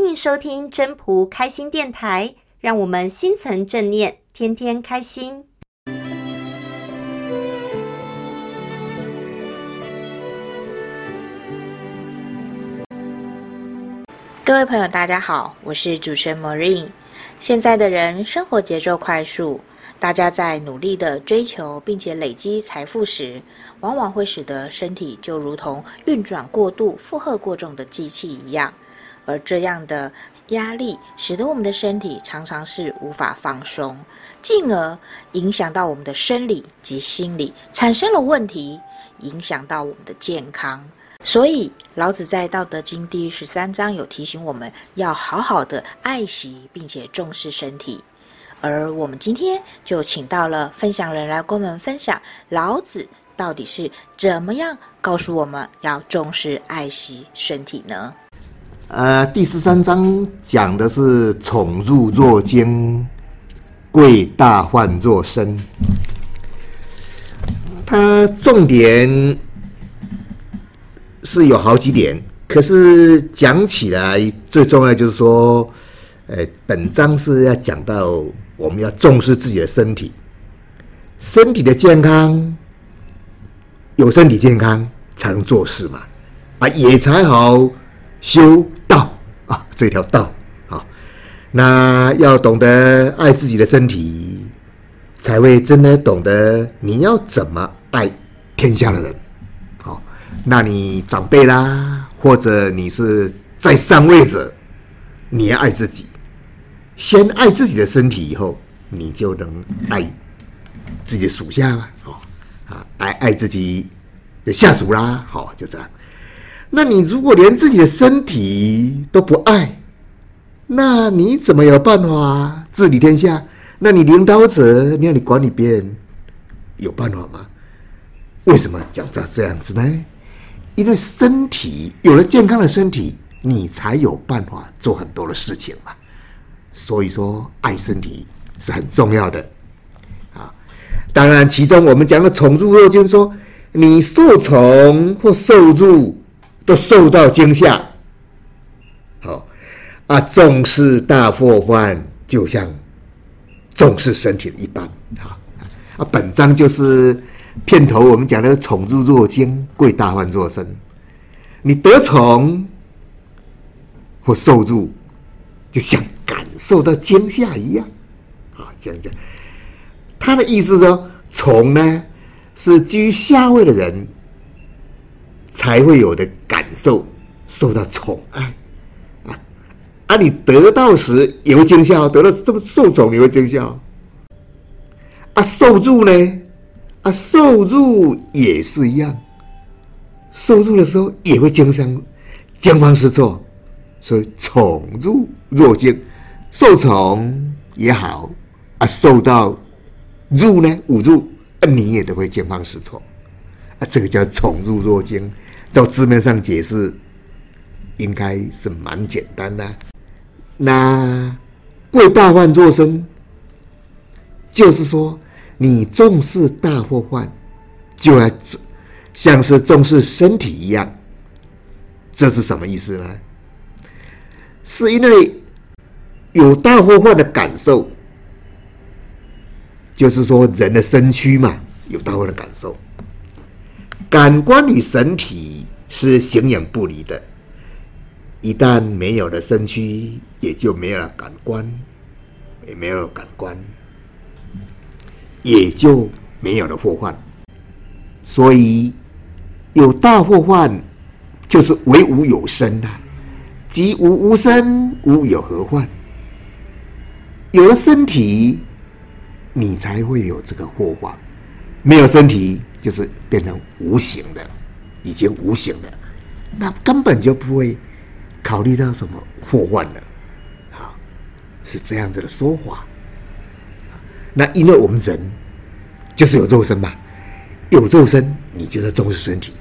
欢迎收听真朴开心电台，让我们心存正念，天天开心。各位朋友，大家好，我是主持人 Marine。现在的人生活节奏快速，大家在努力的追求并且累积财富时，往往会使得身体就如同运转过度、负荷过重的机器一样，而这样的压力使得我们的身体常常是无法放松，进而影响到我们的生理及心理产生了问题，影响到我们的健康。所以，老子在《道德经》第十三章有提醒我们要好好的爱惜并且重视身体。而我们今天就请到了分享人来跟我们分享老子到底是怎么样告诉我们要重视爱惜身体呢？呃，第十三章讲的是“宠辱若惊，贵大患若身”。它重点。是有好几点，可是讲起来最重要就是说，呃，本章是要讲到我们要重视自己的身体，身体的健康，有身体健康才能做事嘛，啊，也才好修，这条道啊，那要懂得爱自己的身体，才会真的懂得你要怎么爱天下的人。好那你长辈啦，或者你是在上位者，你要爱自己，先爱自己的身体，以后你就能爱自己的属下了。哦，啊，爱爱自己的下属啦，好，就这样。那你如果连自己的身体都不爱，那你怎么有办法治理天下？那你领导者，你要你管理别人，有办法吗？为什么讲到这样子呢？因为身体有了健康的身体，你才有办法做很多的事情嘛。所以说，爱身体是很重要的啊。当然，其中我们讲的宠辱若惊，就是说你受宠或受辱都受到惊吓。好啊，重视大祸患，就像重视身体一般。好啊，本章就是。片头我们讲的“宠辱若惊，贵大患若身”，你得宠或受辱，就像感受到惊吓一样。好，这样讲，他的意思说，宠呢是居下位的人才会有的感受，受到宠爱啊。啊，你得到时也会惊吓，得到这么受宠你会惊吓。啊，受助呢？啊，受助也是一样，受助的时候也会惊慌、惊慌失措，所以宠辱若惊，受宠也好啊，受到入呢，侮辱，啊，你也都会惊慌失措，啊，这个叫宠辱若惊。照字面上解释，应该是蛮简单的。那贵大患若身，就是说。你重视大祸患，就要像是重视身体一样，这是什么意思呢？是因为有大祸患的感受，就是说人的身躯嘛，有大祸的感受，感官与身体是形影不离的，一旦没有了身躯，也就没有了感官，也没有感官。也就没有了祸患，所以有大祸患，就是唯吾有身呐、啊。即无无身，吾有何患？有了身体，你才会有这个祸患；没有身体，就是变成无形的，已经无形的，那根本就不会考虑到什么祸患了。好，是这样子的说法。那因为我们人就是有肉身嘛，有肉身，你就是重视身体，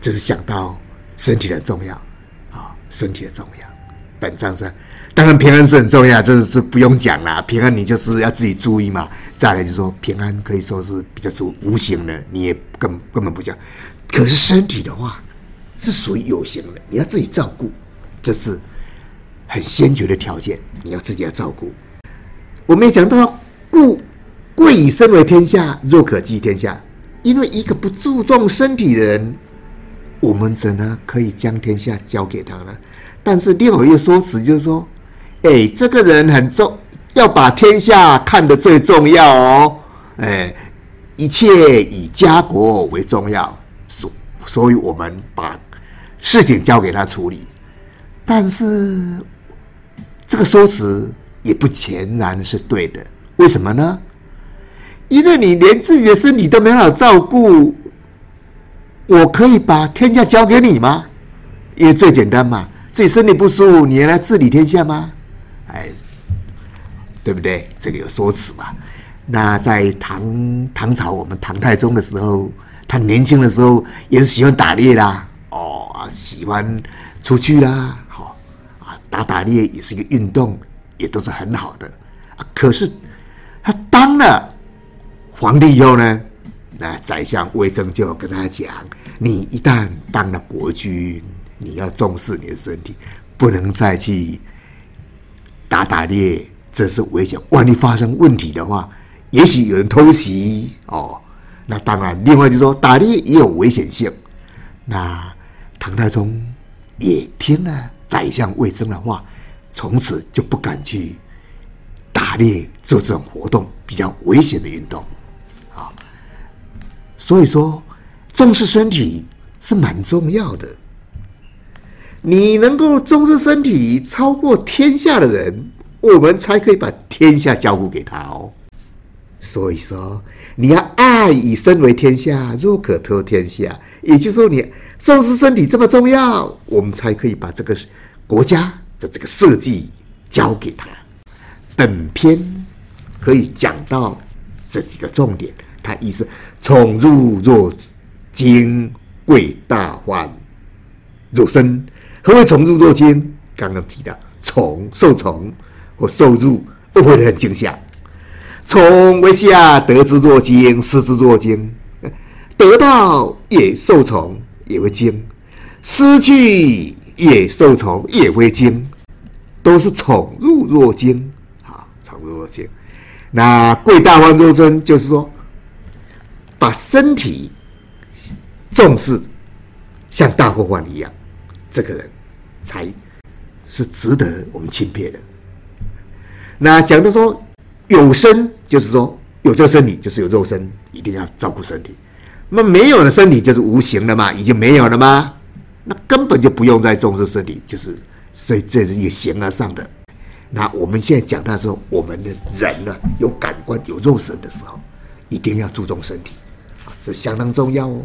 就是想到身体的重要啊，身体的重要。本章上，当然平安是很重要，这是不用讲了。平安你就是要自己注意嘛。再来就是说，平安可以说是比较属无形的，你也根根本不讲。可是身体的话是属于有形的，你要自己照顾，这是很先决的条件，你要自己要照顾。我们也讲到，故贵以身为天下，若可寄天下。因为一个不注重身体的人，我们怎么可以将天下交给他呢？但是另外一个说辞就是说，哎，这个人很重，要把天下看得最重要哦，哎，一切以家国为重要，所所以我们把事情交给他处理。但是这个说辞也不全然是对的，为什么呢？因为你连自己的身体都没好照顾，我可以把天下交给你吗？因为最简单嘛，自己身体不舒服，你来治理天下吗？哎，对不对？这个有说辞嘛。那在唐唐朝，我们唐太宗的时候，他年轻的时候也是喜欢打猎啦，哦，喜欢出去啦，好啊，打打猎也是一个运动，也都是很好的。可是他当了。皇帝以后呢，那宰相魏征就跟他讲：“你一旦当了国君，你要重视你的身体，不能再去打打猎，这是危险。万一发生问题的话，也许有人偷袭哦。那当然，另外就是说打猎也有危险性。那唐太宗也听了宰相魏征的话，从此就不敢去打猎，做这种活动，比较危险的运动。”所以说，重视身体是蛮重要的。你能够重视身体超过天下的人，我们才可以把天下交付给他哦。所以说，你要爱以身为天下，若可托天下。也就是说，你重视身体这么重要，我们才可以把这个国家的这个设计交给他。本篇可以讲到这几个重点。他意思，宠辱若惊，贵大患若身。何为宠辱若惊？刚刚提到宠受宠或受辱都会很惊吓。宠为下，得之若惊，失之若惊。得到也受宠也会惊，失去也受宠也会惊，都是宠辱若惊。好，宠辱若惊。那贵大患若身，就是说。把身体重视，像大祸患一样，这个人才是值得我们钦佩的。那讲的说有身，就是说有这个身体，就是有肉身，一定要照顾身体。那没有了身体就是无形的嘛，已经没有了吗？那根本就不用再重视身体，就是所以这是一个形而上的。那我们现在讲到说，我们的人呢，有感官、有肉身的时候，一定要注重身体。这相当重要哦。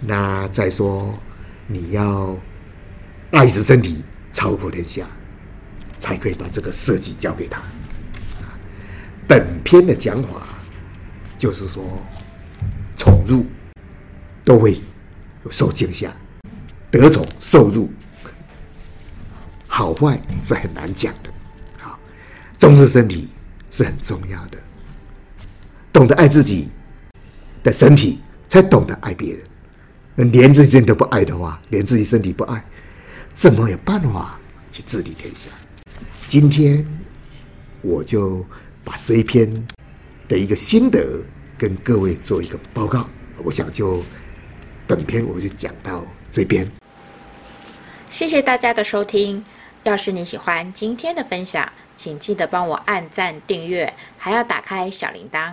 那再说，你要爱惜身体，超过天下，才可以把这个设计交给他。本篇的讲法就是说，宠辱都会受惊吓，得宠受辱，好坏是很难讲的。好，重视身体是很重要的，懂得爱自己。的身体才懂得爱别人，那连自己都不爱的话，连自己身体不爱，怎么有办法去治理天下？今天我就把这一篇的一个心得跟各位做一个报告。我想就本篇我就讲到这边。谢谢大家的收听。要是你喜欢今天的分享，请记得帮我按赞、订阅，还要打开小铃铛。